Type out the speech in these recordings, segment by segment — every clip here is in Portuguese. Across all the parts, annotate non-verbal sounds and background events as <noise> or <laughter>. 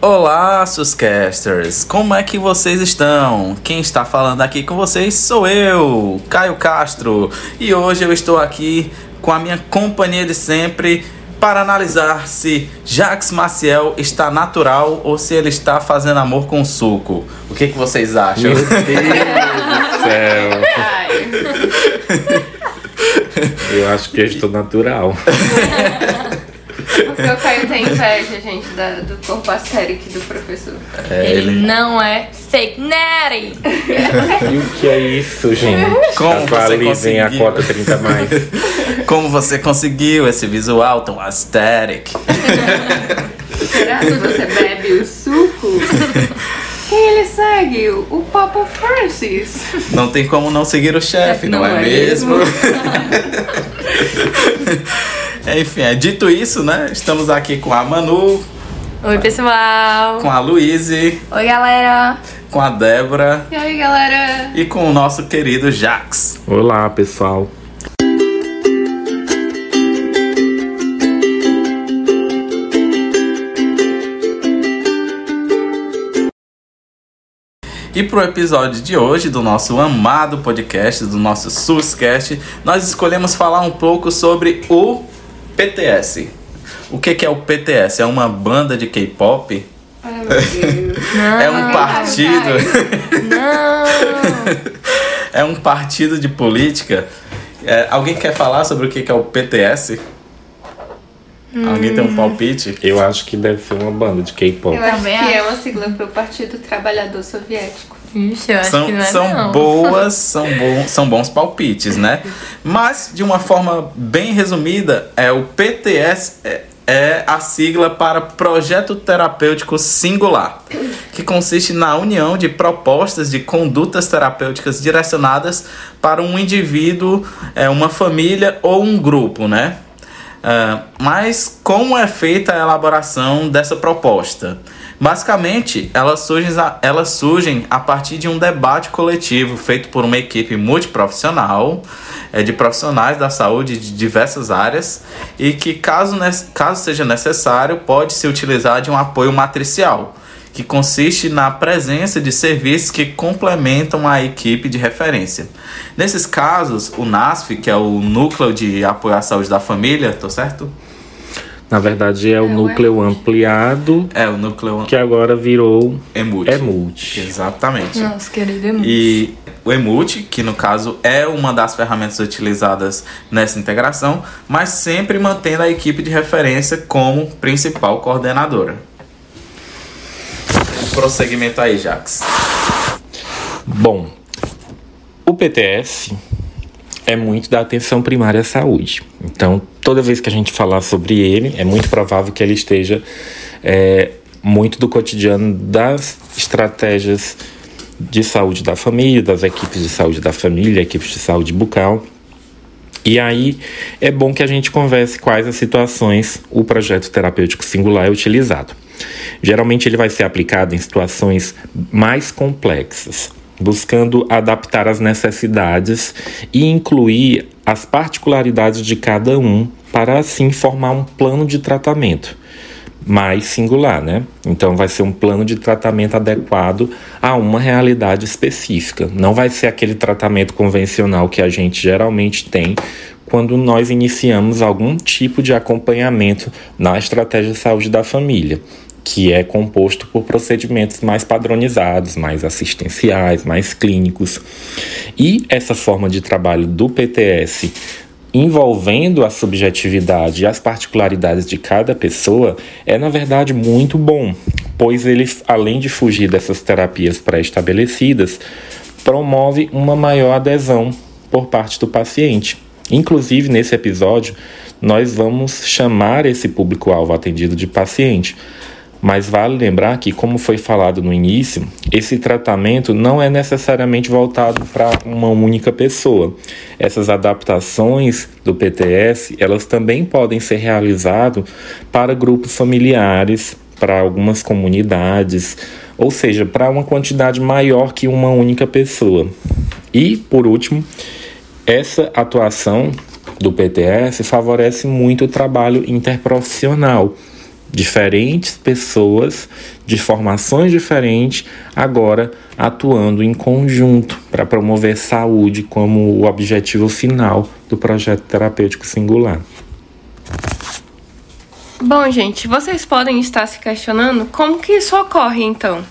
Olá, Suscasters! Como é que vocês estão? Quem está falando aqui com vocês sou eu, Caio Castro, e hoje eu estou aqui com a minha companhia de sempre para analisar se Jax Maciel está natural ou se ele está fazendo amor com suco. O que, que vocês acham? Meu Deus do céu. Eu acho que eu estou natural. <laughs> Porque o Caio tem inveja, gente, da- do corpo astérico do professor. É, ele, ele- não é fake natty. E o que é isso, gente? Como você Atualizem a conseguiu? cota 30 a mais. Como você conseguiu esse visual tão aesthetic? Será que você bebe o suco? Quem ele segue? O Papa Francis. Não tem como não seguir o chefe, não, Não é, é mesmo? mesmo? <laughs> Enfim, é, dito isso, né? Estamos aqui com a Manu, Oi, pessoal. com a Luíse, Oi, galera. com a Débora E aí, galera? e com o nosso querido Jax. Olá, pessoal. E pro episódio de hoje do nosso amado podcast, do nosso SUScast, nós escolhemos falar um pouco sobre o PTS. O que, que é o PTS? É uma banda de K-pop? <laughs> É um partido? Não. <laughs> é um partido de política? É, alguém quer falar sobre o que, que é o PTS? Alguém tem um palpite? Eu acho que deve ser uma banda de K-pop. Eu acho que é uma sigla pro Partido Trabalhador Soviético. Ixi, eu acho São, que não é são não. boas, <laughs> são, bom, são bons palpites, né? Mas, de uma forma bem resumida, é o PTS é, é a sigla para Projeto Terapêutico Singular, que consiste na união de propostas de condutas terapêuticas direcionadas para um indivíduo, é, uma família ou um grupo, né? Ah, mas como é feita a elaboração dessa proposta? Basicamente, elas surgem, a, elas surgem a partir de um debate coletivo feito por uma equipe multiprofissional, eh, de profissionais da saúde de diversas áreas, e que, caso, caso seja necessário, pode se utilizar de um apoio matricial, que consiste na presença de serviços que complementam a equipe de referência. Nesses casos, o NASF, que é o Núcleo de Apoio à Saúde da Família, tô certo? Na verdade, é o É o núcleo ampliado É, o Núcleo que agora virou EMUT. EMUT. Exatamente. Nossa, querido é muito. E o EMUT, que no caso é uma das ferramentas utilizadas nessa integração, mas sempre mantendo a equipe de referência como principal coordenadora. Prosseguimento aí, Jax. Bom, o PTS é muito da atenção primária à saúde. Então, toda vez que a gente falar sobre ele, é muito provável que ele esteja é, muito do cotidiano das estratégias de saúde da família, das equipes de saúde da família, equipes de saúde bucal. E aí é bom que a gente converse quais as situações o projeto terapêutico singular é utilizado. Geralmente ele vai ser aplicado em situações mais complexas, buscando adaptar as necessidades e incluir as particularidades de cada um para assim formar um plano de tratamento mais singular, né? Então vai ser um plano de tratamento adequado a uma realidade específica. Não vai ser aquele tratamento convencional que a gente geralmente tem quando nós iniciamos algum tipo de acompanhamento na estratégia de saúde da família, que é composto por procedimentos mais padronizados, mais assistenciais, mais clínicos. E essa forma de trabalho do PTS envolvendo a subjetividade e as particularidades de cada pessoa é, na verdade, muito bom, pois ele, além de fugir dessas terapias pré-estabelecidas, promove uma maior adesão por parte do paciente. Inclusive, nesse episódio, nós vamos chamar esse público-alvo atendido de paciente. Mas vale lembrar que, como foi falado no início, esse tratamento não é necessariamente voltado para uma única pessoa. Essas adaptações do PTS, elas também podem ser realizadas para grupos familiares, para algumas comunidades, ou seja, para uma quantidade maior que uma única pessoa. E, por último, essa atuação do PTS favorece muito o trabalho interprofissional, diferentes pessoas de formações diferentes agora atuando em conjunto para promover saúde como o objetivo final do projeto terapêutico singular. Bom, gente, vocês podem estar se questionando como que isso ocorre então.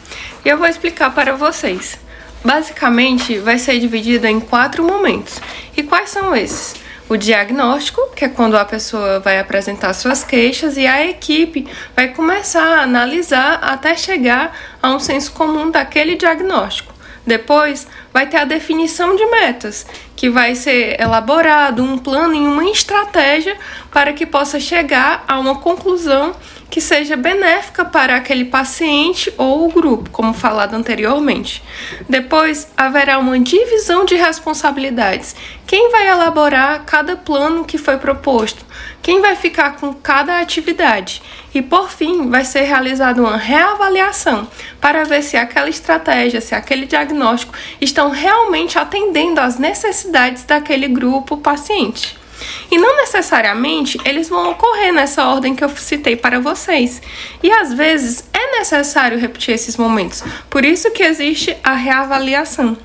E eu vou explicar para vocês. Basicamente, vai ser dividida em quatro momentos. E quais são esses? O diagnóstico, que é quando a pessoa vai apresentar suas queixas e a equipe vai começar a analisar até chegar a um senso comum daquele diagnóstico. Depois, vai ter a definição de metas, que vai ser elaborado um plano e uma estratégia para que possa chegar a uma conclusão que seja benéfica para aquele paciente ou o grupo, como falado anteriormente. Depois, haverá uma divisão de responsabilidades. Quem vai elaborar cada plano que foi proposto? Quem vai ficar com cada atividade? E por fim, vai ser realizada uma reavaliação para ver se aquela estratégia, se aquele diagnóstico estão realmente atendendo às necessidades daquele grupo paciente. E não necessariamente eles vão ocorrer nessa ordem que eu citei para vocês. E às vezes é necessário repetir esses momentos. Por isso que existe a reavaliação.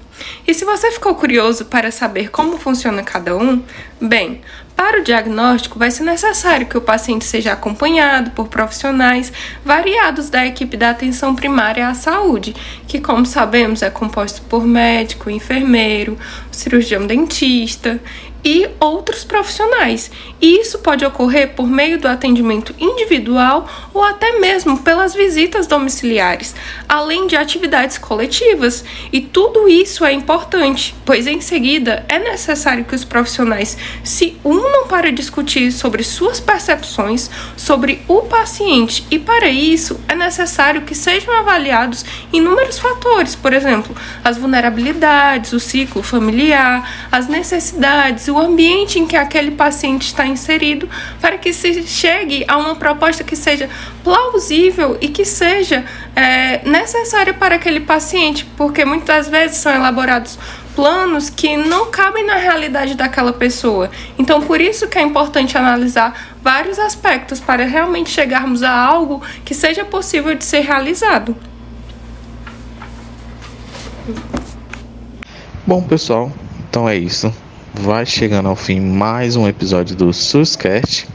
E se você ficou curioso para saber como funciona cada um, bem, para o diagnóstico, vai ser necessário que o paciente seja acompanhado por profissionais variados da equipe da atenção primária à saúde, que, como sabemos, é composto por médico, enfermeiro, cirurgião dentista e outros profissionais. E isso pode ocorrer por meio do atendimento individual ou até mesmo pelas visitas domiciliares, além de atividades coletivas. E tudo isso é importante, pois em seguida é necessário que os profissionais se unam para discutir sobre suas percepções sobre o paciente, e para isso é necessário que sejam avaliados inúmeros fatores, por exemplo, as vulnerabilidades, o ciclo familiar, as necessidades, o ambiente em que aquele paciente está inserido, para que se chegue a uma proposta que seja plausível e que seja é, necessária para aquele paciente, porque muitas vezes são elaborados planos que não cabem na realidade daquela pessoa. Então, por isso que é importante analisar vários aspectos para realmente chegarmos a algo que seja possível de ser realizado. Bom, pessoal, então é isso vai chegando ao fim mais um episódio do SUSCast.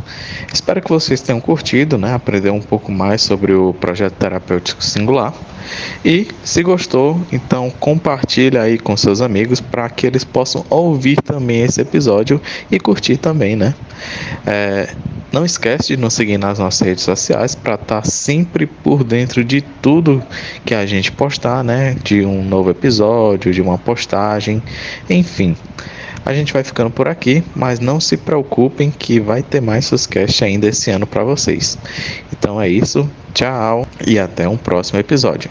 Espero que vocês tenham curtido, né? Aprender um pouco mais sobre o projeto terapêutico singular. E se gostou, então compartilha aí com seus amigos para que eles possam ouvir também esse episódio e curtir também, né? É, não esquece de nos seguir nas nossas redes sociais para estar tá sempre por dentro de tudo que a gente postar, né? De um novo episódio, de uma postagem, enfim. A gente vai ficando por aqui, mas não se preocupem que vai ter mais Suscast ainda esse ano para vocês. Então é isso, tchau e até um próximo episódio.